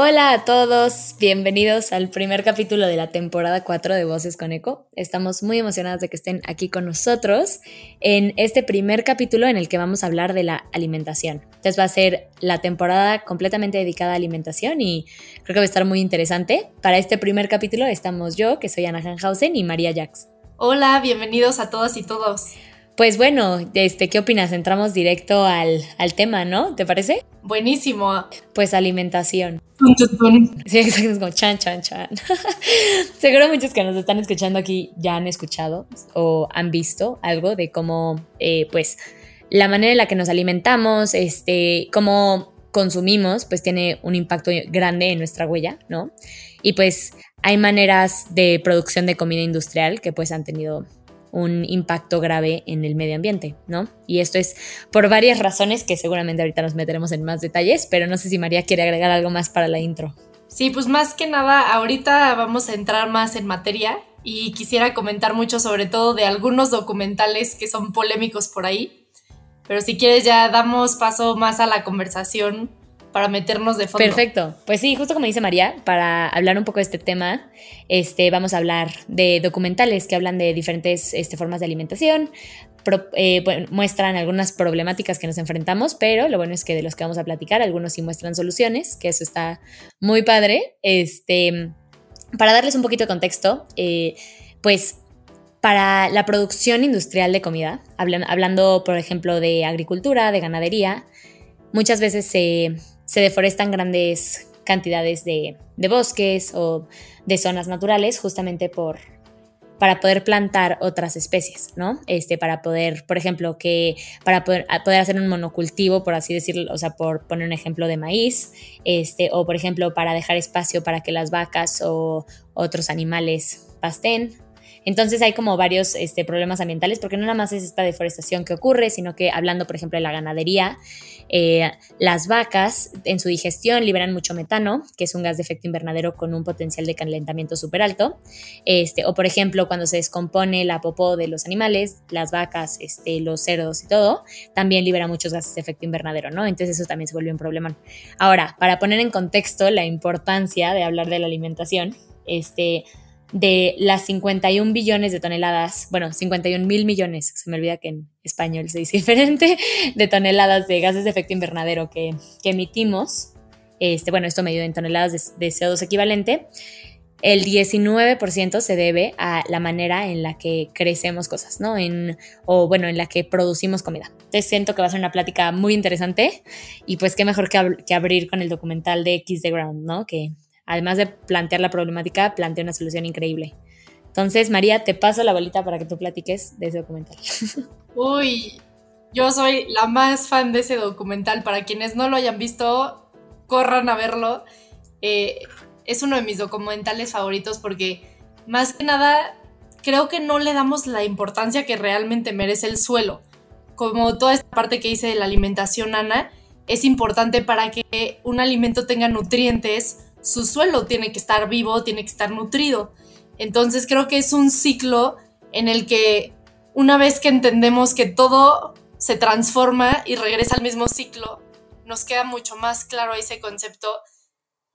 Hola a todos, bienvenidos al primer capítulo de la temporada 4 de Voces con Eco. Estamos muy emocionadas de que estén aquí con nosotros en este primer capítulo en el que vamos a hablar de la alimentación. Entonces va a ser la temporada completamente dedicada a alimentación y creo que va a estar muy interesante. Para este primer capítulo estamos yo, que soy Ana Hanhausen, y María Jax. Hola, bienvenidos a todas y todos. Pues bueno, este, ¿qué opinas? Entramos directo al, tema, ¿no? ¿Te parece? Buenísimo. Pues alimentación. Tun, Sí, exacto, es como chan, chan, chan. Seguro muchos que nos están escuchando aquí ya han escuchado o han visto algo de cómo, eh, pues, la manera en la que nos alimentamos, este, cómo consumimos, pues tiene un impacto grande en nuestra huella, ¿no? Y pues hay maneras de producción de comida industrial que pues han tenido un impacto grave en el medio ambiente, ¿no? Y esto es por varias razones que seguramente ahorita nos meteremos en más detalles, pero no sé si María quiere agregar algo más para la intro. Sí, pues más que nada, ahorita vamos a entrar más en materia y quisiera comentar mucho sobre todo de algunos documentales que son polémicos por ahí, pero si quieres ya damos paso más a la conversación para meternos de fondo. Perfecto. Pues sí, justo como dice María, para hablar un poco de este tema, este, vamos a hablar de documentales que hablan de diferentes este, formas de alimentación, eh, muestran algunas problemáticas que nos enfrentamos, pero lo bueno es que de los que vamos a platicar, algunos sí muestran soluciones, que eso está muy padre. Este, para darles un poquito de contexto, eh, pues para la producción industrial de comida, hablando por ejemplo de agricultura, de ganadería, muchas veces se se deforestan grandes cantidades de, bosques o de zonas naturales justamente por, para poder plantar otras especies, ¿no? Este, para poder, por ejemplo, que para poder, poder, hacer un monocultivo, por así decirlo, o sea, por poner un ejemplo de maíz, este, o por ejemplo, para dejar espacio para que las vacas o otros animales pasten, entonces hay como varios este, problemas ambientales, porque no nada más es esta deforestación que ocurre, sino que hablando, por ejemplo, de la ganadería, eh, las vacas en su digestión liberan mucho metano, que es un gas de efecto invernadero con un potencial de calentamiento súper alto. Este, o por ejemplo, cuando se descompone la popó de los animales, las vacas, este, los cerdos y todo, también libera muchos gases de efecto invernadero, ¿no? Entonces eso también se vuelve un problema. Ahora, para poner en contexto la importancia de hablar de la alimentación, este, de las 51 billones de toneladas, bueno, 51 mil millones, se me olvida que en español se dice diferente, de toneladas de gases de efecto invernadero que, emitimos, este, bueno, esto medido en toneladas de, CO2 equivalente, el 19% se debe a la manera en la que crecemos cosas, ¿no? En, o bueno, en la que producimos comida. Entonces siento que va a ser una plática muy interesante y pues qué mejor que, que abrir con el documental de Kiss the Ground, ¿no? Que además de plantear la problemática, plantea una solución increíble. Entonces, María, te paso la bolita para que tú platiques de ese documental. Uy, yo soy la más fan de ese documental. Para quienes no lo hayan visto, corran a verlo. Eh, es uno de mis documentales favoritos porque, más que nada, creo que no le damos la importancia que realmente merece el suelo. Como toda esta parte que hice de la alimentación, Ana, es importante para que un alimento tenga nutrientes su suelo tiene que estar vivo, tiene que estar nutrido. Entonces creo que es un ciclo en el que una vez que entendemos que todo se transforma y regresa al mismo ciclo, nos queda mucho más claro ese concepto.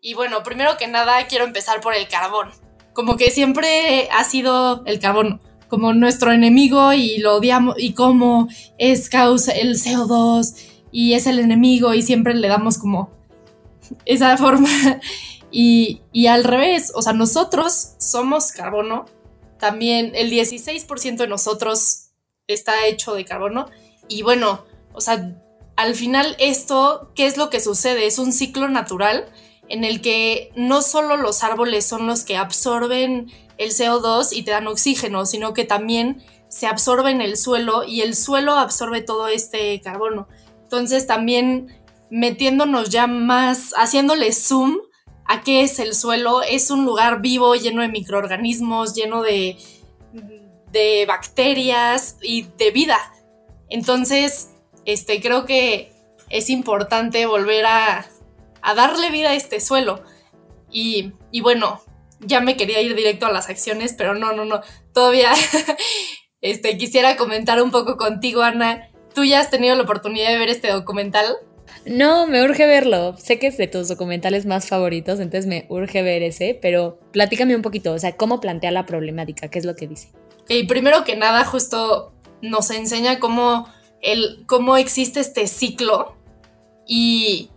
Y bueno, primero que nada quiero empezar por el carbón. Como que siempre ha sido el carbón como nuestro enemigo y lo odiamos y como es causa el CO2 y es el enemigo y siempre le damos como esa forma. Y, al revés, o sea, nosotros somos carbono, también el 16% de nosotros está hecho de carbono. Y bueno, o sea, al final esto, ¿qué es lo que sucede? Es un ciclo natural en el que no solo los árboles son los que absorben el CO2 y te dan oxígeno, sino que también se absorbe en el suelo y el suelo absorbe todo este carbono. Entonces también metiéndonos ya más, haciéndole zoom a qué es el suelo, es un lugar vivo, lleno de microorganismos, lleno de, bacterias y de vida. Entonces, este, creo que es importante volver a, a darle vida a este suelo. Y, y, bueno, ya me quería ir directo a las acciones, pero no, no, no. Todavía este, quisiera comentar un poco contigo, Ana. ¿Tú ya has tenido la oportunidad de ver este documental? No, me urge verlo. Sé que es de tus documentales más favoritos, entonces me urge ver ese, pero platícame un poquito, o sea, cómo plantea la problemática, qué es lo que dice. Y primero que nada, justo nos enseña cómo, el, cómo existe este ciclo y,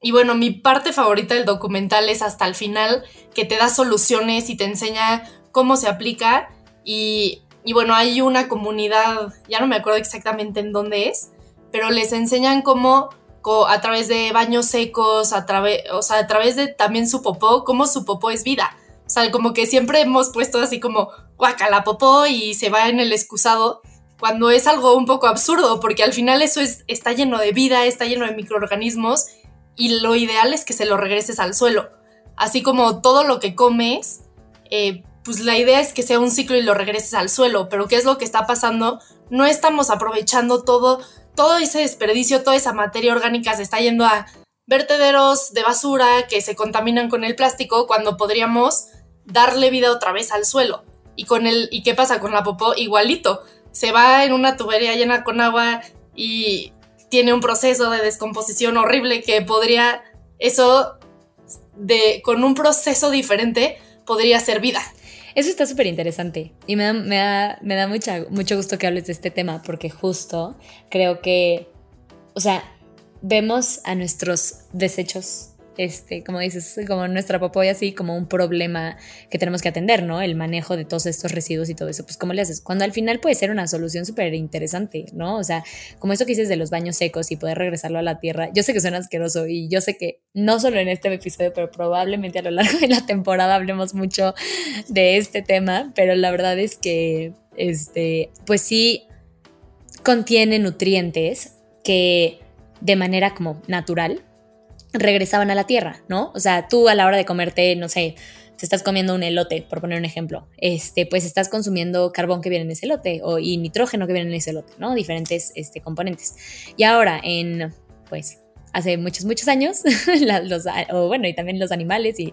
y bueno, mi parte favorita del documental es hasta el final, que te da soluciones y te enseña cómo se aplica y, y bueno, hay una comunidad, ya no me acuerdo exactamente en dónde es, pero les enseñan cómo a través de baños secos, a través, o sea, a través de también su popó, cómo su popó es vida. O sea, como que siempre hemos puesto así como guaca la popó y se va en el excusado, cuando es algo un poco absurdo, porque al final eso es, está lleno de vida, está lleno de microorganismos y lo ideal es que se lo regreses al suelo. Así como todo lo que comes, eh, pues la idea es que sea un ciclo y lo regreses al suelo, pero ¿qué es lo que está pasando? No estamos aprovechando todo todo ese desperdicio, toda esa materia orgánica se está yendo a vertederos de basura que se contaminan con el plástico cuando podríamos darle vida otra vez al suelo. Y con el y qué pasa con la popó igualito. Se va en una tubería llena con agua y tiene un proceso de descomposición horrible que podría eso de con un proceso diferente podría ser vida. Eso está súper interesante y me da, me da, me da mucho gusto que hables de este tema porque justo creo que, o sea, vemos a nuestros desechos este, como dices, como nuestra y así, como un problema que tenemos que atender, ¿no? El manejo de todos estos residuos y todo eso, pues ¿cómo le haces? Cuando al final puede ser una solución súper interesante, ¿no? O sea, como eso que dices de los baños secos y poder regresarlo a la tierra, yo sé que suena asqueroso y yo sé que no solo en este episodio, pero probablemente a lo largo de la temporada hablemos mucho de este tema, pero la verdad es que, este, pues sí contiene nutrientes que de manera como natural regresaban a la tierra, ¿no? O sea, tú a la hora de comerte, no sé, si estás comiendo un elote, por poner un ejemplo, este, pues estás consumiendo carbón que viene en ese elote o, y nitrógeno que viene en ese elote, ¿no? Diferentes este, componentes. Y ahora, en, pues, hace muchos, muchos años, los, o bueno, y también los animales y,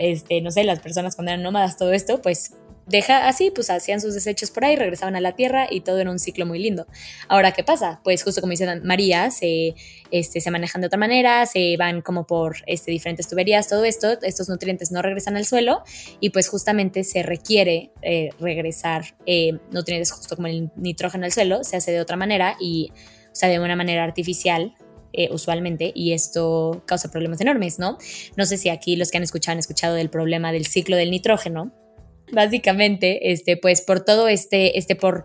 este, no sé, las personas cuando eran nómadas, todo esto, pues deja así, pues hacían sus desechos por ahí, regresaban a la tierra y todo era un ciclo muy lindo. Ahora, ¿qué pasa? Pues justo como dice María, se, este, se manejan de otra manera, se van como por este, diferentes tuberías, todo esto, estos nutrientes no regresan al suelo y pues justamente se requiere eh, regresar eh, nutrientes justo como el nitrógeno al suelo, se hace de otra manera y, o sea, de una manera artificial eh, usualmente y esto causa problemas enormes, ¿no? No sé si aquí los que han escuchado han escuchado del problema del ciclo del nitrógeno, básicamente, este, pues por todo este, este, por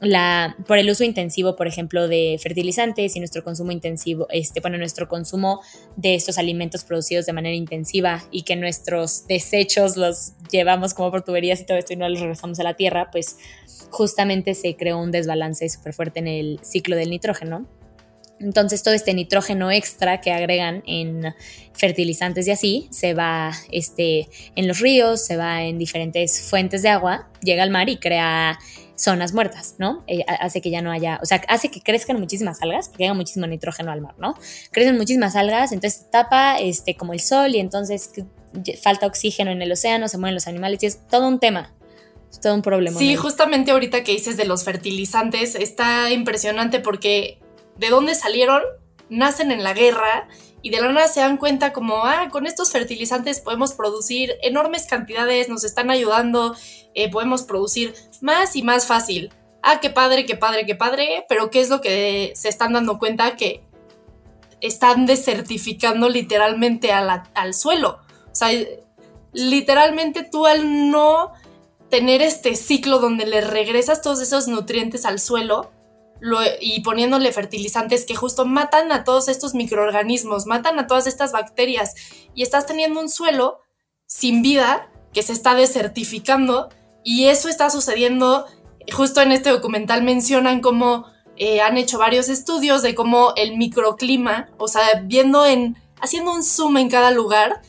la, por el uso intensivo, por ejemplo, de fertilizantes y nuestro consumo intensivo, este, bueno, nuestro consumo de estos alimentos producidos de manera intensiva y que nuestros desechos los llevamos como por tuberías y todo esto y no los regresamos a la tierra, pues justamente se creó un desbalance súper fuerte en el ciclo del nitrógeno entonces todo este nitrógeno extra que agregan en fertilizantes y así se va este, en los ríos, se va en diferentes fuentes de agua, llega al mar y crea zonas muertas, ¿no? Eh, hace que ya no haya, o sea, hace que crezcan muchísimas algas, porque llega muchísimo nitrógeno al mar, ¿no? Crecen muchísimas algas, entonces tapa este, como el sol y entonces falta oxígeno en el océano, se mueren los animales y es todo un tema. Es todo un problema. Sí, justamente ahorita que dices de los fertilizantes, está impresionante porque de dónde salieron, nacen en la guerra y de la nada se dan cuenta como, ah, con estos fertilizantes podemos producir enormes cantidades, nos están ayudando, eh, podemos producir más y más fácil. Ah, qué padre, qué padre, qué padre, pero ¿qué es lo que se están dando cuenta? Que están desertificando literalmente al suelo. O sea, literalmente tú al no tener este ciclo donde le regresas todos esos nutrientes al suelo, y poniéndole fertilizantes que justo matan a todos estos microorganismos, matan a todas estas bacterias y estás teniendo un suelo sin vida que se está desertificando y eso está sucediendo, justo en este documental mencionan cómo eh, han hecho varios estudios de cómo el microclima, o sea, viendo en, haciendo un zoom en cada lugar,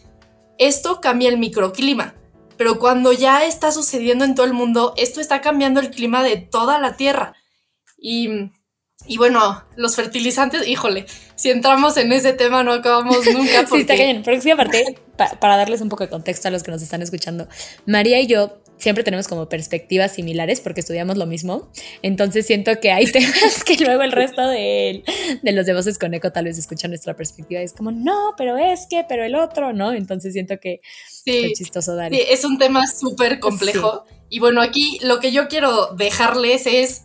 esto cambia el microclima. Pero cuando ya está sucediendo en todo el mundo, esto está cambiando el clima de toda la Tierra. Y, bueno, los fertilizantes, híjole, si entramos en ese tema no acabamos nunca. sí, está bien. Pero sí, aparte, para darles un poco de contexto a los que nos están escuchando, María y yo siempre tenemos como perspectivas similares porque estudiamos lo mismo. Entonces siento que hay temas que luego el resto de, de los de Voces con Eco tal vez escuchan nuestra perspectiva y es como, no, pero es que, pero el otro, ¿no? Entonces siento que sí, es chistoso dar. Sí, es un tema súper complejo. Y bueno, aquí lo que yo quiero dejarles es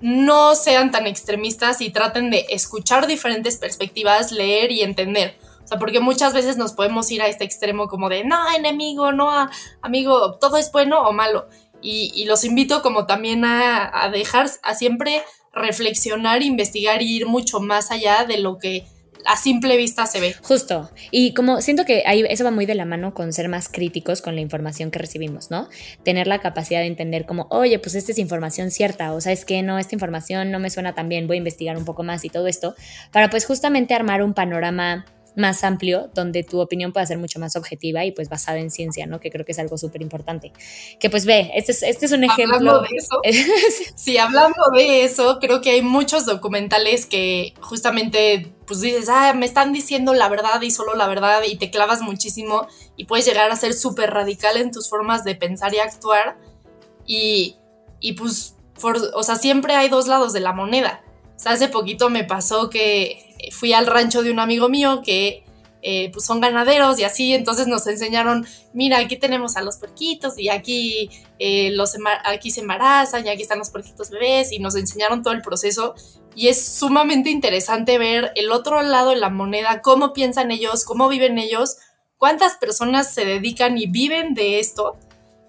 no sean tan extremistas y traten de escuchar diferentes perspectivas, leer y entender. O sea, porque muchas veces nos podemos ir a este extremo como de, no, enemigo, no, amigo, todo es bueno o malo. Y, los invito como también a, a dejar, a siempre reflexionar, investigar y ir mucho más allá de lo que a simple vista se ve. Justo. Y como siento que ahí eso va muy de la mano con ser más críticos con la información que recibimos, ¿no? Tener la capacidad de entender como, oye, pues esta es información cierta, o sabes que no, esta información no me suena tan bien, voy a investigar un poco más y todo esto, para pues justamente armar un panorama más amplio, donde tu opinión pueda ser mucho más objetiva y pues basada en ciencia, ¿no? Que creo que es algo súper importante. Que pues ve, este es, este es un ejemplo. De eso, sí, hablando de eso, creo que hay muchos documentales que justamente pues dices, ah, me están diciendo la verdad y solo la verdad y te clavas muchísimo y puedes llegar a ser súper radical en tus formas de pensar y actuar y, y pues, o sea, siempre hay dos lados de la moneda. O sea, hace poquito me pasó que fui al rancho de un amigo mío que eh, pues son ganaderos y así, entonces nos enseñaron, mira, aquí tenemos a los puerquitos y aquí, eh, los aquí se embarazan y aquí están los puerquitos bebés y nos enseñaron todo el proceso. Y es sumamente interesante ver el otro lado de la moneda, cómo piensan ellos, cómo viven ellos, cuántas personas se dedican y viven de esto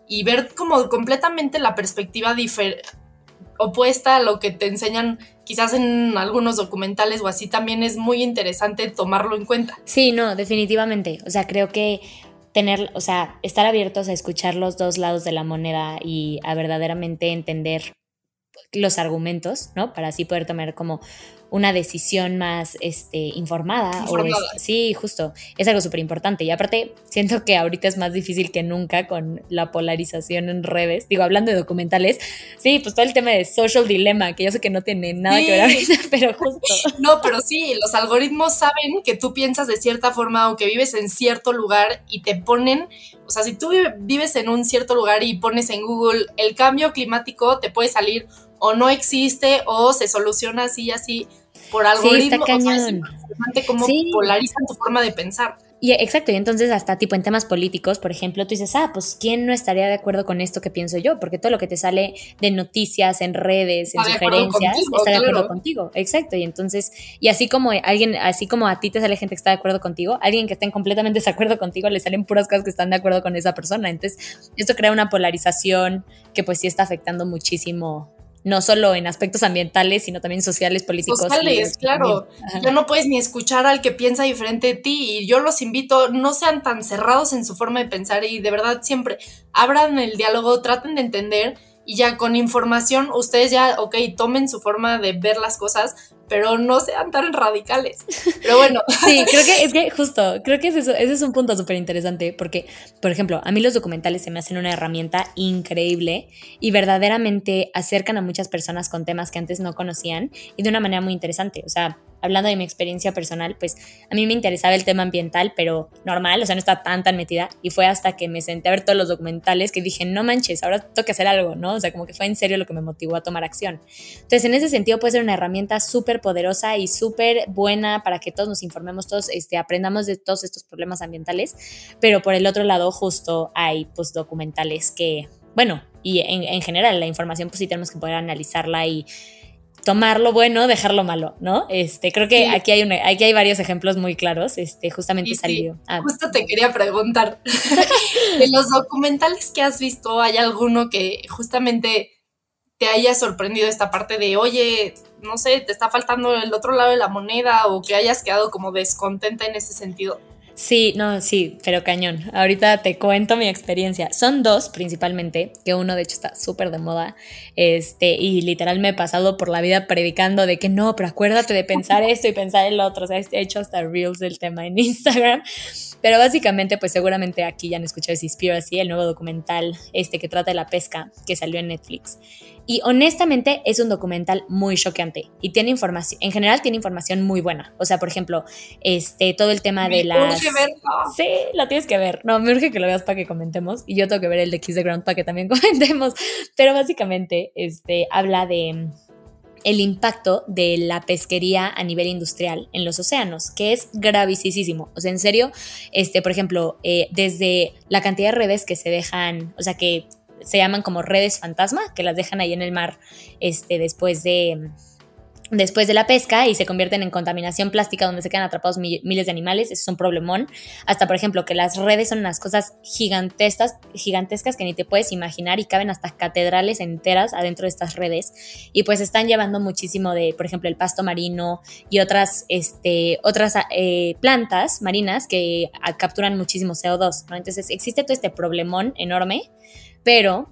y ver como completamente la perspectiva opuesta a lo que te enseñan quizás en algunos documentales o así también es muy interesante tomarlo en cuenta. Sí, no, definitivamente. O sea, creo que tener, o sea, estar abiertos a escuchar los dos lados de la moneda y a verdaderamente entender los argumentos, ¿no? Para así poder tomar como una decisión más este, informada. O sí, justo. Es algo súper importante. Y aparte, siento que ahorita es más difícil que nunca con la polarización en redes. Digo, hablando de documentales, sí, pues todo el tema de social dilemma, que yo sé que no tiene nada que ver ahorita, pero justo. No, pero sí, los algoritmos saben que tú piensas de cierta forma o que vives en cierto lugar y te ponen, o sea, si tú vives en un cierto lugar y pones en Google el cambio climático, te puede salir o no existe o se soluciona así y así por algoritmo. Sí, está cómo polarizan tu forma de pensar. Y exacto, y entonces hasta tipo en temas políticos, por ejemplo, tú dices, ah, pues ¿quién no estaría de acuerdo con esto que pienso yo? Porque todo lo que te sale de noticias, en redes, en sugerencias, está de acuerdo contigo. Exacto, y entonces, y así como alguien, así como a ti te sale gente que está de acuerdo contigo, alguien que esté completamente de acuerdo contigo, le salen puras cosas que están de acuerdo con esa persona. Entonces, esto crea una polarización que pues sí está afectando muchísimo no solo en aspectos ambientales, sino también sociales, políticos. Sociales, claro. Ya no puedes ni escuchar al que piensa diferente de ti y yo los invito, no sean tan cerrados en su forma de pensar y de verdad siempre abran el diálogo, traten de entender y ya con información ustedes ya, ok, tomen su forma de ver las cosas, pero no sean tan radicales. Pero bueno. Sí, creo que es que justo, creo que es eso, ese es un punto súper interesante porque, por ejemplo, a mí los documentales se me hacen una herramienta increíble y verdaderamente acercan a muchas personas con temas que antes no conocían y de una manera muy interesante. O sea, hablando de mi experiencia personal, pues a mí me interesaba el tema ambiental, pero normal, o sea, no estaba tan tan metida y fue hasta que me senté a ver todos los documentales que dije, no manches, ahora que hacer algo, ¿no? O sea, como que fue en serio lo que me motivó a tomar acción. Entonces, en ese sentido puede ser una herramienta súper poderosa y súper buena para que todos nos informemos, todos este, aprendamos de todos estos problemas ambientales, pero por el otro lado justo hay pues documentales que, bueno, y en, en general la información pues sí tenemos que poder analizarla y tomar lo bueno, dejar lo malo, ¿no? Este, creo que aquí, hay aquí hay varios ejemplos muy claros, este, justamente salió. Ah. Justo te quería preguntar, de los documentales que has visto, ¿hay alguno que justamente te haya sorprendido esta parte de, oye, no sé, te está faltando el otro lado de la moneda o que hayas quedado como descontenta en ese sentido? Sí, no, sí, pero cañón. Ahorita te cuento mi experiencia. Son dos principalmente, que uno de hecho está súper de moda, este, y literal me he pasado por la vida predicando de que no, pero acuérdate de pensar esto y pensar el otro. O sea, he hecho hasta reels del tema en Instagram. Pero básicamente, pues seguramente aquí ya han escuchado Seaspiracy, el nuevo documental este que trata de la pesca que salió en Netflix. Y honestamente es un documental muy choqueante y tiene información, en general tiene información muy buena. O sea, por ejemplo, este, todo el tema de las... Sí, lo tienes que ver. No, me urge que lo veas para que comentemos y yo tengo que ver el de Kiss the Ground para que también comentemos. Pero básicamente, este, habla de el impacto de la pesquería a nivel industrial en los océanos, que es gravísimo. O sea, en serio, este, por ejemplo, eh, desde la cantidad de redes que se dejan, o sea, que se llaman como redes fantasma, que las dejan ahí en el mar este, después de después de la pesca y se convierten en contaminación plástica donde se quedan atrapados miles de animales, eso es un problemón. Hasta, por ejemplo, que las redes son unas cosas gigantescas, gigantescas que ni te puedes imaginar y caben hasta catedrales enteras adentro de estas redes. Y pues están llevando muchísimo de, por ejemplo, el pasto marino y otras, este, otras eh, plantas marinas que capturan muchísimo CO2. Entonces existe todo este problemón enorme, pero,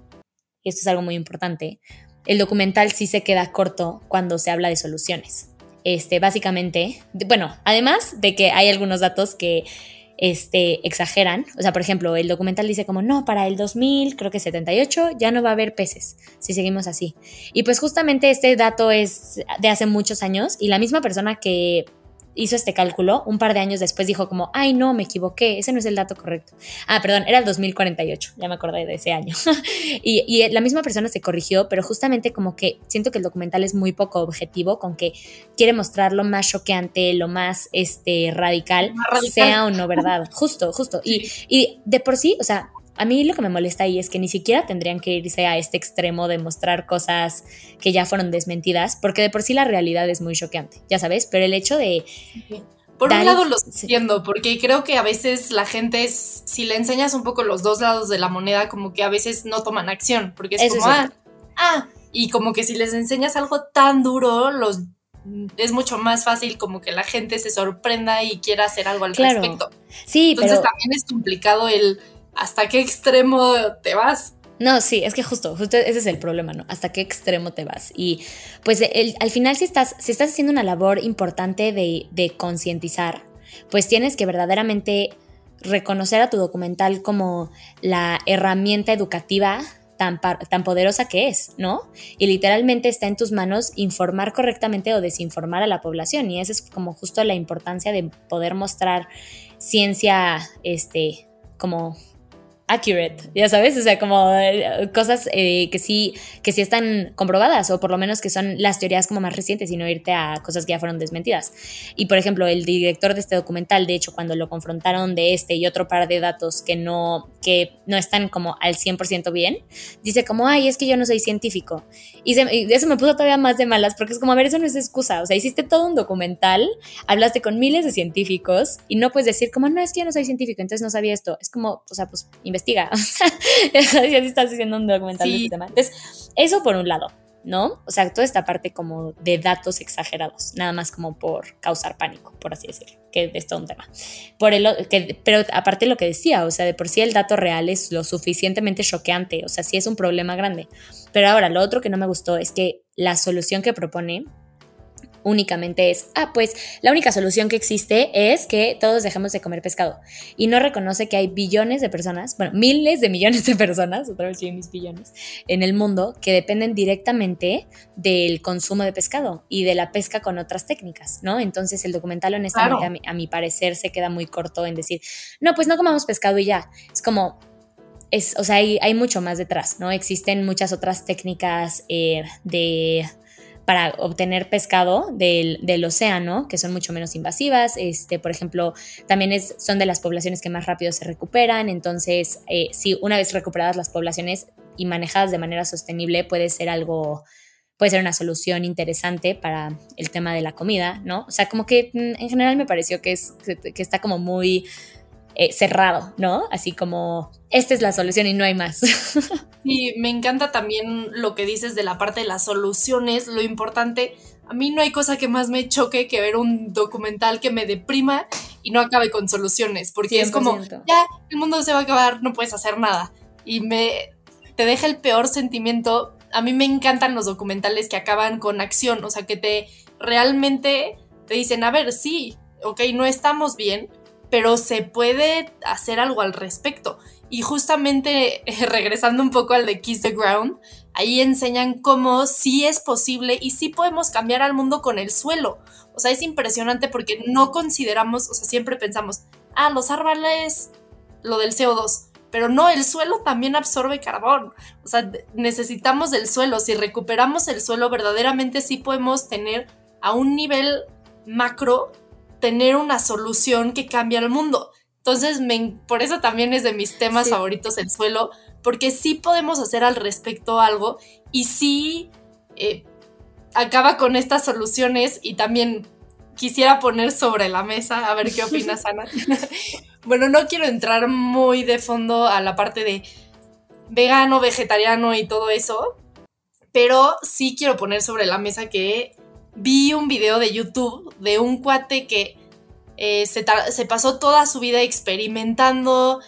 y esto es algo muy importante, el documental sí se queda corto cuando se habla de soluciones. Este, básicamente, bueno, además de que hay algunos datos que este, exageran, o sea, por ejemplo, el documental dice como, no, para el 2000, creo que 78, ya no va a haber peces, si seguimos así. Y pues justamente este dato es de hace muchos años y la misma persona que hizo este cálculo, un par de años después dijo como, ay no, me equivoqué, ese no es el dato correcto. Ah, perdón, era el 2048, ya me acordé de ese año. y, la misma persona se corrigió, pero justamente como que siento que el documental es muy poco objetivo, con que quiere mostrar lo más choqueante, lo más este, radical, sea o no verdad. Justo, justo. Y, y de por sí, o sea, a mí lo que me molesta ahí es que ni siquiera tendrían que irse a este extremo de mostrar cosas que ya fueron desmentidas, porque de por sí la realidad es muy choqueante, ya sabes, pero el hecho de... Por un lado lo entiendo, porque creo que a veces la gente, si le enseñas un poco los dos lados de la moneda, como que a veces no toman acción, porque es como, ah, ah, y como que si les enseñas algo tan duro, los es mucho más fácil como que la gente se sorprenda y quiera hacer algo al respecto. Sí, Entonces también es complicado el ¿hasta qué extremo te vas? No, sí, es que justo, justo ese es el problema, ¿no? ¿Hasta qué extremo te vas? Y pues al final si estás, si estás haciendo una labor importante de, de concientizar, pues tienes que verdaderamente reconocer a tu documental como la herramienta educativa tan, tan poderosa que es, ¿no? Y literalmente está en tus manos informar correctamente o desinformar a la población. Y esa es como justo la importancia de poder mostrar ciencia, este, como accurate, ya sabes, o sea, como eh, cosas eh, que sí que sí están comprobadas o por lo menos que son las teorías como más recientes y no irte a cosas que ya fueron desmentidas. Y por ejemplo, el director de este documental, de hecho, cuando lo confrontaron de este y otro par de datos que no que no están como al 100% bien, dice como, "Ay, es que yo no soy científico." Y, eso me puso todavía más de malas porque es como, a ver, eso no es excusa, o sea, hiciste todo un documental, hablaste con miles de científicos y no puedes decir como, "No, es que yo no soy científico, entonces no sabía esto." Es como, o sea, pues investiga. si estás haciendo un documental de este tema. Entonces, eso por un lado, ¿no? O sea, toda esta parte como de datos exagerados, nada más como por causar pánico, por así decirlo, que es todo un tema. Por el, que, pero aparte lo que decía, o sea, de por sí el dato real es lo suficientemente choqueante, o sea, sí es un problema grande. Pero ahora, lo otro que no me gustó es que la solución que propone únicamente es, ah, pues la única solución que existe es que todos dejemos de comer pescado. Y no reconoce que hay billones de personas, bueno, miles de millones de personas, otra vez mis billones, en el mundo que dependen directamente del consumo de pescado y de la pesca con otras técnicas, ¿no? Entonces el documental honestamente a, mi, parecer se queda muy corto en decir, no, pues no comamos pescado y ya. Es como, es, o sea, hay, hay, mucho más detrás, ¿no? Existen muchas otras técnicas eh, de para obtener pescado del, océano, que son mucho menos invasivas. Este, por ejemplo, también es, son de las poblaciones que más rápido se recuperan. Entonces, eh, si una vez recuperadas las poblaciones y manejadas de manera sostenible, puede ser algo, puede ser una solución interesante para el tema de la comida, ¿no? O sea, como que mm, en general me pareció que, es, que está como muy eh, cerrado, ¿no? Así como, esta es la solución y no hay más. Sí, me encanta también lo que dices de la parte de las soluciones, lo importante. A mí no hay cosa que más me choque que ver un documental que me deprima y no acabe con soluciones, porque es como, ya, el mundo se va a acabar, no puedes hacer nada. Y me, te deja el peor sentimiento. A mí me encantan los documentales que acaban con acción, o sea, que te realmente te dicen, a ver, sí, ok, no estamos bien, pero se puede hacer algo al respecto. Y justamente regresando un poco al de Kiss the Ground, ahí enseñan cómo sí es posible y sí podemos cambiar al mundo con el suelo. O sea, es impresionante porque no consideramos, o sea, siempre pensamos, ah, los árboles, lo del CO2, pero no, el suelo también absorbe carbón. O sea, necesitamos del suelo. Si recuperamos el suelo, verdaderamente sí podemos tener a un nivel macro, tener una solución que cambie al mundo. Entonces, por eso también es de mis temas favoritos el suelo, porque sí podemos hacer al respecto algo y sí eh, acaba con estas soluciones y también quisiera poner sobre la mesa, a ver qué opinas, Ana. bueno, no quiero entrar muy de fondo a la parte de vegano, vegetariano y todo eso, pero sí quiero poner sobre la mesa que vi un video de YouTube de un cuate que eh, se, pasó toda su vida experimentando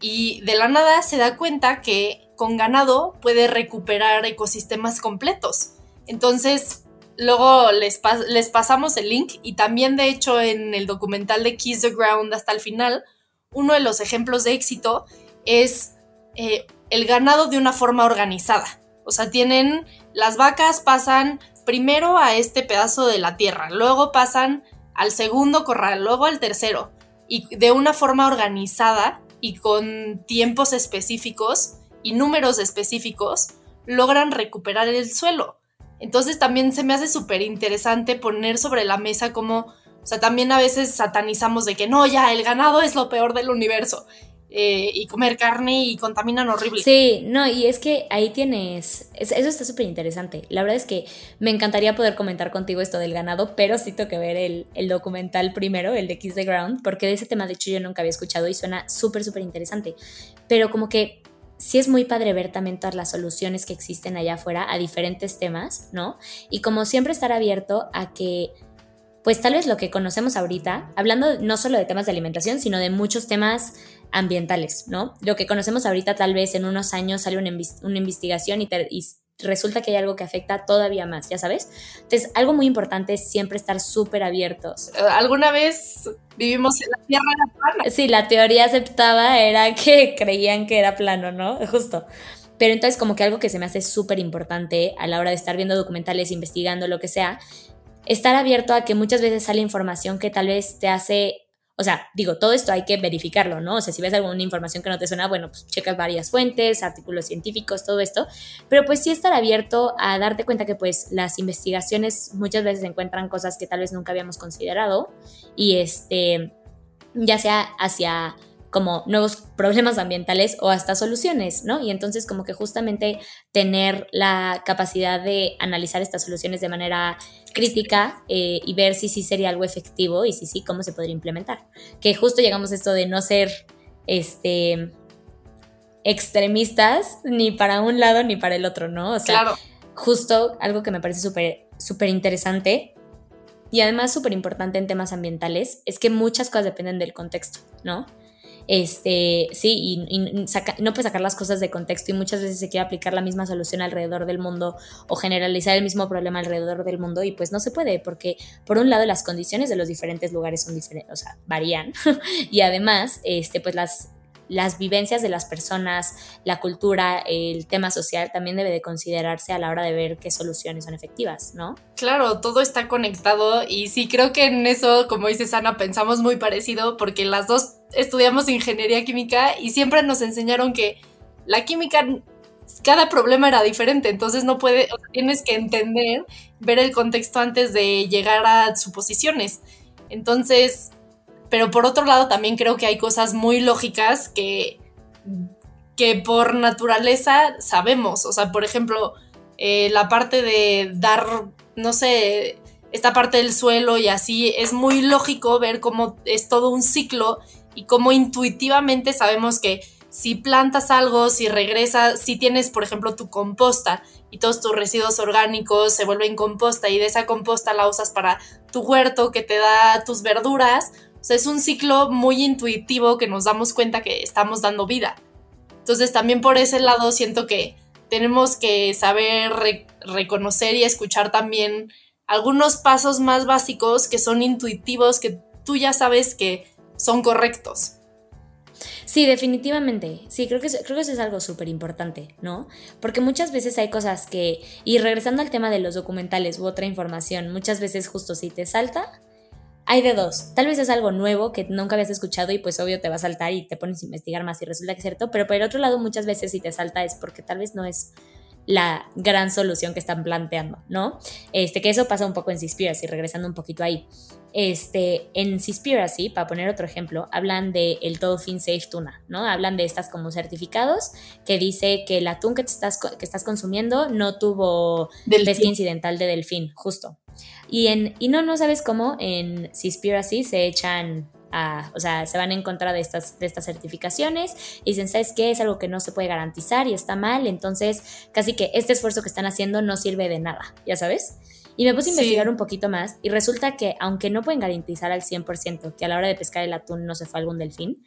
y de la nada se da cuenta que con ganado puede recuperar ecosistemas completos. Entonces, luego les, les, pasamos el link y también de hecho en el documental de Kiss the Ground hasta el final, uno de los ejemplos de éxito es eh, el ganado de una forma organizada. O sea, tienen, las vacas pasan primero a este pedazo de la tierra, luego pasan al segundo corral, luego al tercero, y de una forma organizada y con tiempos específicos y números específicos, logran recuperar el suelo. Entonces también se me hace súper interesante poner sobre la mesa como, o sea, también a veces satanizamos de que no, ya, el ganado es lo peor del universo. Eh, y comer carne y contaminan horrible. Sí, no, y es que ahí tienes, eso está súper interesante. La verdad es que me encantaría poder comentar contigo esto del ganado, pero sí tengo que ver el, el documental primero, el de Kiss the Ground, porque de ese tema de hecho yo nunca había escuchado y suena súper, súper interesante. Pero como que sí es muy padre ver también todas las soluciones que existen allá afuera a diferentes temas, ¿no? Y como siempre estar abierto a que pues tal vez lo que conocemos ahorita, hablando no solo de temas de alimentación, sino de muchos temas ambientales, ¿no? Lo que conocemos ahorita tal vez en unos años sale una, investigación y, resulta que hay algo que afecta todavía más, ya sabes. Entonces, algo muy importante es siempre estar súper abiertos. Eh, ¿Alguna vez vivimos en la Tierra plana? Sí, la teoría aceptada era que creían que era plano, ¿no? Justo. Pero entonces como que algo que se me hace súper importante a la hora de estar viendo documentales, investigando, lo que sea, estar abierto a que muchas veces sale información que tal vez te hace, o sea, digo, todo esto hay que verificarlo, ¿no? O sea, si ves alguna información que no te suena, bueno, pues checas varias fuentes, artículos científicos, todo esto, pero pues sí estar abierto a darte cuenta que pues las investigaciones muchas veces encuentran cosas que tal vez nunca habíamos considerado y este, ya sea hacia como nuevos problemas ambientales o hasta soluciones, ¿no? Y entonces como que justamente tener la capacidad de analizar estas soluciones de manera crítica eh, y ver si sí sería algo efectivo y si sí, cómo se podría implementar. Que justo llegamos a esto de no ser este extremistas ni para un lado ni para el otro, ¿no? O sea, justo algo que me parece súper súper interesante y además súper importante en temas ambientales es que muchas cosas dependen del contexto, ¿no? Este, sí, y, no puede sacar las cosas de contexto y muchas veces se quiere aplicar la misma solución alrededor del mundo o generalizar el mismo problema alrededor del mundo y pues no se puede porque por un lado las condiciones de los diferentes lugares son diferentes, o sea, varían. Y además, este, pues las, las vivencias de las personas, la cultura, el tema social también debe de considerarse a la hora de ver qué soluciones son efectivas, ¿no? Claro, todo está conectado y sí creo que en eso, como dice Ana, pensamos muy parecido porque las dos estudiamos ingeniería química y siempre nos enseñaron que la química cada problema era diferente, entonces no puede, tienes que entender, ver el contexto antes de llegar a suposiciones. Entonces, pero por otro lado también creo que hay cosas muy lógicas que, que por naturaleza sabemos. O sea, por ejemplo, eh, la parte de dar, no sé, esta parte del suelo y así, es muy lógico ver cómo es todo un ciclo y cómo intuitivamente sabemos que si plantas algo, si regresas, si tienes, por ejemplo, tu composta y todos tus residuos orgánicos se vuelven composta y de esa composta la usas para tu huerto que te da tus verduras, sea, es un ciclo muy intuitivo que nos damos cuenta que estamos dando vida. Entonces también por ese lado siento que tenemos que saber reconocer y escuchar también algunos pasos más básicos que son intuitivos, que tú ya sabes que son correctos. Sí, definitivamente. Sí, creo que, creo que eso es algo súper importante, ¿no? Porque muchas veces hay cosas que, y regresando al tema de los documentales u otra información, muchas veces justo si te salta, hay de dos. Tal vez es algo nuevo que nunca habías escuchado y pues obvio te va a saltar y te pones a investigar más y resulta que es cierto, pero por el otro lado muchas veces si te salta es porque tal vez no es la gran solución que están planteando, ¿no? Este, que eso pasa un poco en Seaspiracy, regresando un poquito ahí. Este, en Seaspiracy, para poner otro ejemplo, hablan de el Dolphin Safe Tuna, ¿no? Hablan de estas como certificados que dice que el atún que, estás, que estás consumiendo no tuvo pesca incidental de delfín, justo. Y, en, y no, no sabes cómo en Seaspiracy se echan o sea, se van en contra de estas, de estas certificaciones y dicen, ¿sabes qué? Es algo que no se puede garantizar y está mal, entonces casi que este esfuerzo que están haciendo no sirve de nada, ¿ya sabes? Y me puse a investigar un poquito más y resulta que aunque no pueden garantizar al 100% que a la hora de pescar el atún no se fue algún delfín,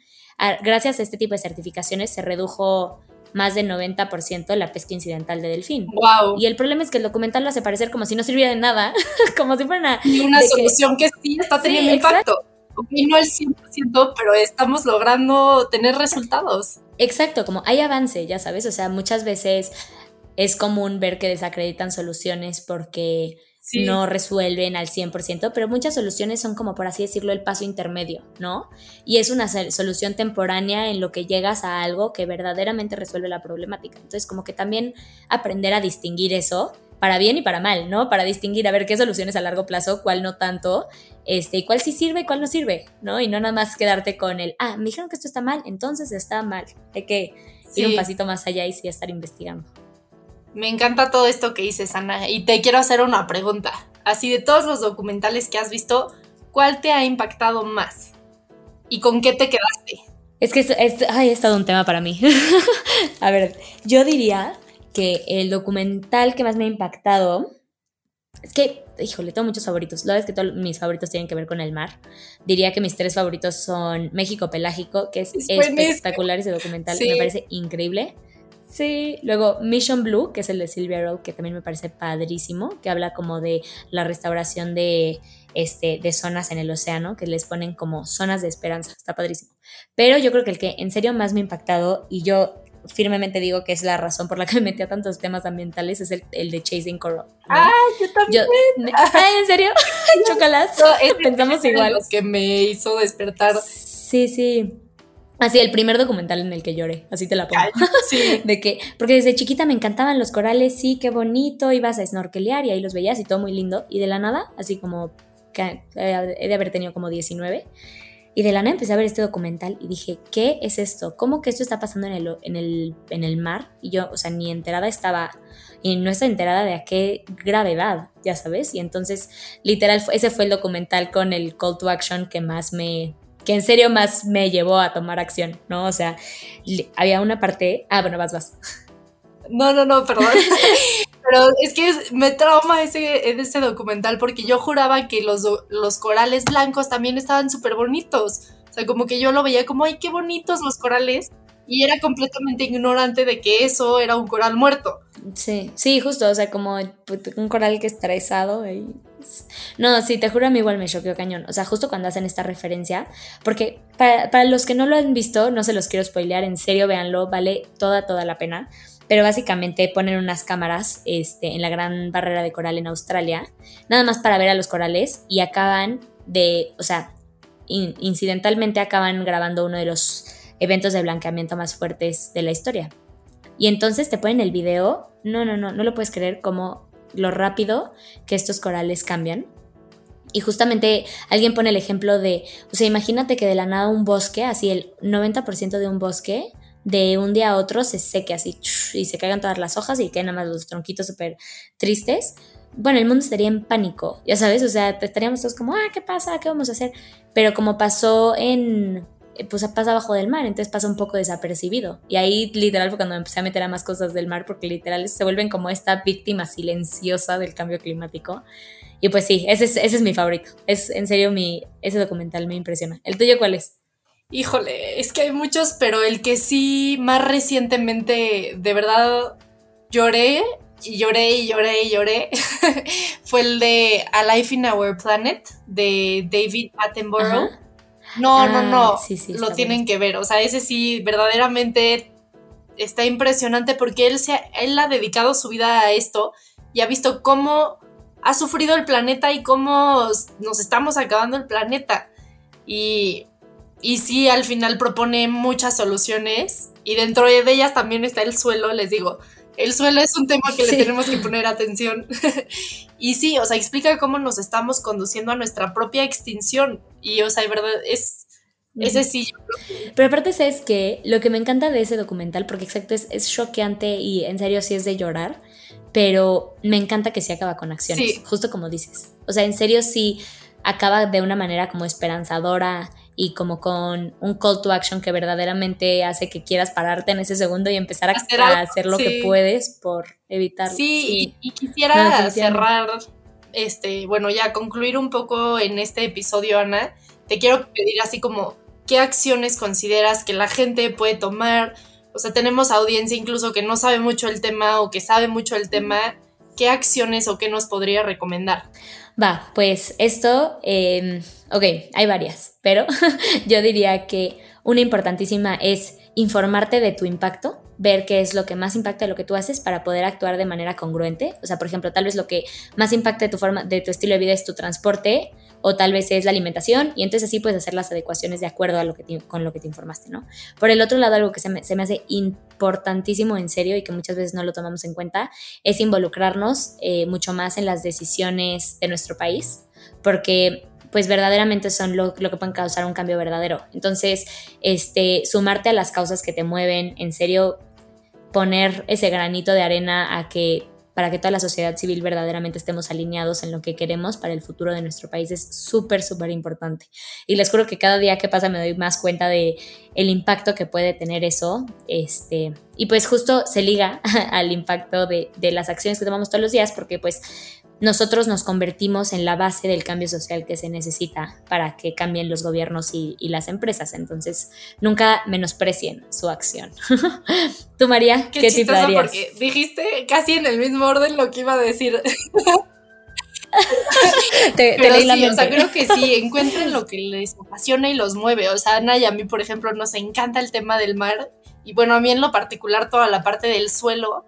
gracias a este tipo de certificaciones se redujo más del 90% la pesca incidental de delfín. Wow. Y el problema es que el documental lo hace parecer como si no sirviera de nada, como si fuera una... Y una solución que, sí está teniendo impacto y no al 100%, pero estamos logrando tener resultados. Exacto, como hay avance, ya sabes, o sea, muchas veces es común ver que desacreditan soluciones porque no resuelven al 100%, pero muchas soluciones son como, por así decirlo, el paso intermedio, ¿no? Y es una solución temporánea en lo que llegas a algo que verdaderamente resuelve la problemática. Entonces, como que también aprender a distinguir eso para bien y para mal, ¿no? Para distinguir a ver qué soluciones a largo plazo, cuál no tanto, este, y cuál sí sirve y cuál no sirve, ¿no? Y no nada más quedarte con el, ah, me dijeron que esto está mal, entonces está mal. Hay que ir un pasito más allá y sí estar investigando. Me encanta todo esto que dices, Ana, y te quiero hacer una pregunta. Así de todos los documentales que has visto, ¿cuál te ha impactado más? ¿Y con qué te quedaste? Es que es, es, ay, es todo un tema para mí. a ver, yo diría que el documental que más me ha impactado es que, híjole, tengo muchos favoritos. La verdad es que todos mis favoritos tienen que ver con el mar. Diría que mis tres favoritos son México Pelágico, que es, espectacular ese documental, me parece increíble. Sí, luego Mission Blue, que es el de Silvia Rowe, que también me parece padrísimo, que habla como de la restauración de, este, de zonas en el océano, que les ponen como zonas de esperanza, está padrísimo. Pero yo creo que el que en serio más me ha impactado, y yo firmemente digo que es la razón por la que me metí a tantos temas ambientales, es el, de Chasing Coral. ¡Ah, yo también! Ay, ¿en serio? Chocolate. Pensamos igual. Los que me hizo despertar. Sí, sí. Así, el primer documental en el que lloré, así te la pongo. Sí. de que, porque desde chiquita me encantaban los corales, sí, qué bonito, ibas a snorkelear y ahí los veías y todo muy lindo. Y de la nada, así como que he de haber tenido como 19, y de la nada empecé a ver este documental y dije, ¿qué es esto? ¿Cómo que esto está pasando en el, en el, en el mar? Y yo, o sea, ni enterada estaba, y no estaba enterada de a qué gravedad, ya sabes. Y entonces, literal, ese fue el documental con el call to action que más me, que en serio más me llevó a tomar acción, ¿no? O sea, había una parte, ah, bueno, vas, vas. No, no, no, perdón. Pero es que me trauma ese, ese documental porque yo juraba que los, los corales blancos también estaban súper bonitos. O sea, como que yo lo veía como, ay, qué bonitos los corales. Y era completamente ignorante de que eso era un coral muerto. Sí, sí, justo, o sea, como pues, un coral que estresado. Y... No, sí, te juro, a mí igual me choqueó cañón. O sea, justo cuando hacen esta referencia, porque para, para los que no lo han visto, no se los quiero spoilear, en serio, véanlo, vale toda, toda la pena pero básicamente ponen unas cámaras este, en la gran barrera de coral en Australia, nada más para ver a los corales y acaban de, o sea, incidentalmente acaban grabando uno de los eventos de blanqueamiento más fuertes de la historia. Y entonces te ponen el video, no, no, no, no lo puedes creer como lo rápido que estos corales cambian. Y justamente alguien pone el ejemplo de, o sea, imagínate que de la nada un bosque, así el 90% de un bosque de un día a otro se seque así y se caigan todas las hojas y quedan nada más los tronquitos súper tristes, bueno, el mundo estaría en pánico, ya sabes, o sea, estaríamos todos como, ah, ¿qué pasa? ¿Qué vamos a hacer? Pero como pasó en, eh, pues pasa abajo del mar, entonces pasa un poco desapercibido. Y ahí literal fue cuando me empecé a meter a más cosas del mar, porque literal se vuelven como esta víctima silenciosa del cambio climático. Y pues sí, ese es, ese es mi favorito. Es en serio mi, ese documental me impresiona. ¿El tuyo cuál es? Híjole, es que hay muchos, pero el que sí más recientemente de verdad lloré y lloré y lloré y lloré fue el de A Life in Our Planet de David Attenborough. No, no, no. Ah, lo tienen que ver. O sea, ese sí, verdaderamente está impresionante porque él, se, él ha dedicado su vida a esto y ha visto cómo ha sufrido el planeta y cómo nos estamos acabando el planeta. Y, y sí, al final propone muchas soluciones y dentro de ellas también está el suelo, les digo. El suelo es un tema que le tenemos que poner atención. y sí, o sea, explica cómo nos estamos conduciendo a nuestra propia extinción. Y, o sea, de verdad, es, ese sí. Pero aparte, ¿sabes que Lo que me encanta de ese documental, porque exacto, es, es choqueante y en serio sí es de llorar, pero me encanta que sí acaba con acciones, justo como dices. O sea, en serio sí acaba de una manera como esperanzadora y como con un call to action que verdaderamente hace que quieras pararte en ese segundo y empezar a hacer, lo que puedes por evitarlo. Sí, Y, quisiera cerrar, este, bueno, ya concluir un poco en este episodio, Ana. Te quiero pedir así como, ¿qué acciones consideras que la gente puede tomar? O sea, tenemos audiencia incluso que no sabe mucho el tema o que sabe mucho el tema. ¿Qué acciones o qué nos podría recomendar? Va, pues esto, em, ok, hay varias, pero yo diría que una importantísima es informarte de tu impacto, ver qué es lo que más impacta lo que tú haces para poder actuar de manera congruente. O sea, por ejemplo, tal vez lo que más impacta de tu forma, de tu estilo de vida es tu transporte, o tal vez es la alimentación, y entonces así puedes hacer las adecuaciones de acuerdo a lo que con lo que te informaste, ¿no? Por el otro lado, algo que se me, se me, hace importantísimo en serio y que muchas veces no lo tomamos en cuenta es involucrarnos eh, mucho más en las decisiones de nuestro país, porque pues verdaderamente son lo, lo, que pueden causar un cambio verdadero. Entonces, este, sumarte a las causas que te mueven, en serio, poner ese granito de arena a que para que toda la sociedad civil verdaderamente estemos alineados en lo que queremos para el futuro de nuestro país es súper, súper importante. Y les juro que cada día que pasa me doy más cuenta de el impacto que puede tener eso. Este, y pues justo se liga al impacto de, de las acciones que tomamos todos los días porque pues nosotros nos convertimos en la base del cambio social que se necesita para que cambien los gobiernos y, las empresas. Entonces, nunca menosprecien su acción. Tú, María, ¿qué, ¿qué chistoso porque dijiste casi en el mismo orden lo que iba a decir. te, leí la mente. O sea, creo que sí, encuentren lo que les apasiona y los mueve. O sea, Ana y a mí, por ejemplo, nos encanta el tema del mar. Y bueno, a mí en lo particular toda la parte del suelo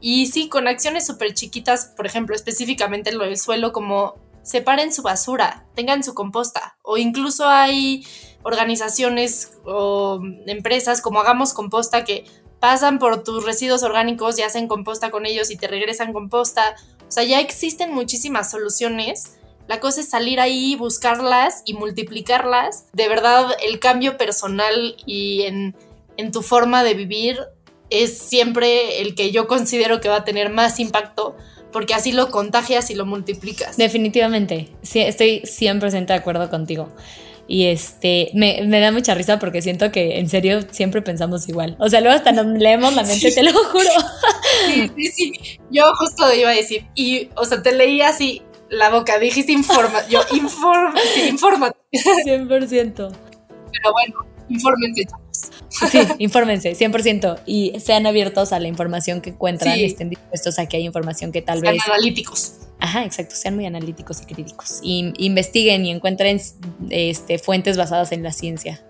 y sí, con acciones súper chiquitas, por ejemplo, específicamente lo del suelo, como separen su basura, tengan su composta. O incluso hay organizaciones o empresas como Hagamos Composta que pasan por tus residuos orgánicos y hacen composta con ellos y te regresan composta. O sea, ya existen muchísimas soluciones. La cosa es salir ahí, buscarlas y multiplicarlas. De verdad, el cambio personal y en, en tu forma de vivir es siempre el que yo considero que va a tener más impacto porque así lo contagias y lo multiplicas. Definitivamente, sí, estoy 100% de acuerdo contigo. Y este, me, da mucha risa porque siento que en serio siempre pensamos igual. O sea, luego hasta nos leemos la mente, te lo juro. Sí, sí, sí. Yo justo iba a decir, y, o sea, te leí así la boca, dijiste informa, yo informa, sí, informa. 100%. Pero bueno, infórmense, Sí, infórmense, 100%. Y sean abiertos a la información que encuentran y estén dispuestos a que hay información que tal sean vez... analíticos. Ajá, exacto, sean muy analíticos y críticos. Y, investiguen y encuentren este, fuentes basadas en la ciencia.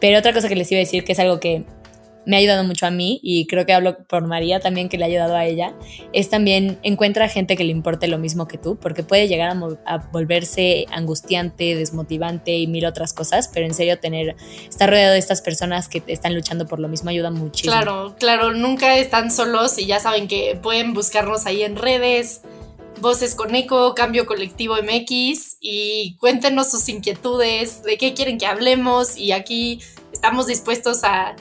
Pero otra cosa que les iba a decir, que es algo que me ha ayudado mucho a mí y creo que hablo por María también que le ha ayudado a ella, es también encuentra gente que le importe lo mismo que tú, porque puede llegar a, volverse angustiante, desmotivante y mil otras cosas, pero en serio tener, estar rodeado de estas personas que están luchando por lo mismo ayuda muchísimo. Claro, claro, nunca están solos y ya saben que pueden buscarnos ahí en redes. Voces con Eco, Cambio Colectivo MX y cuéntenos sus inquietudes, de qué quieren que hablemos y aquí estamos dispuestos a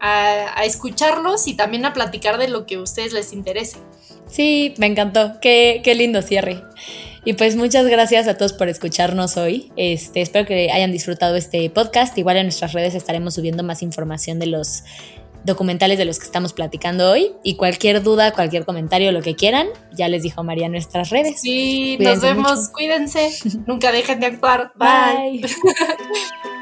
a, escucharlos y también a platicar de lo que a ustedes les interese. Sí, me encantó. Qué, qué lindo cierre. Y pues muchas gracias a todos por escucharnos hoy. Este, espero que hayan disfrutado este podcast. Igual en nuestras redes estaremos subiendo más información de los documentales de los que estamos platicando hoy. Y cualquier duda, cualquier comentario, lo que quieran, ya les dijo María en nuestras redes. Sí, nos vemos. Cuídense. Nunca dejen de actuar. Bye.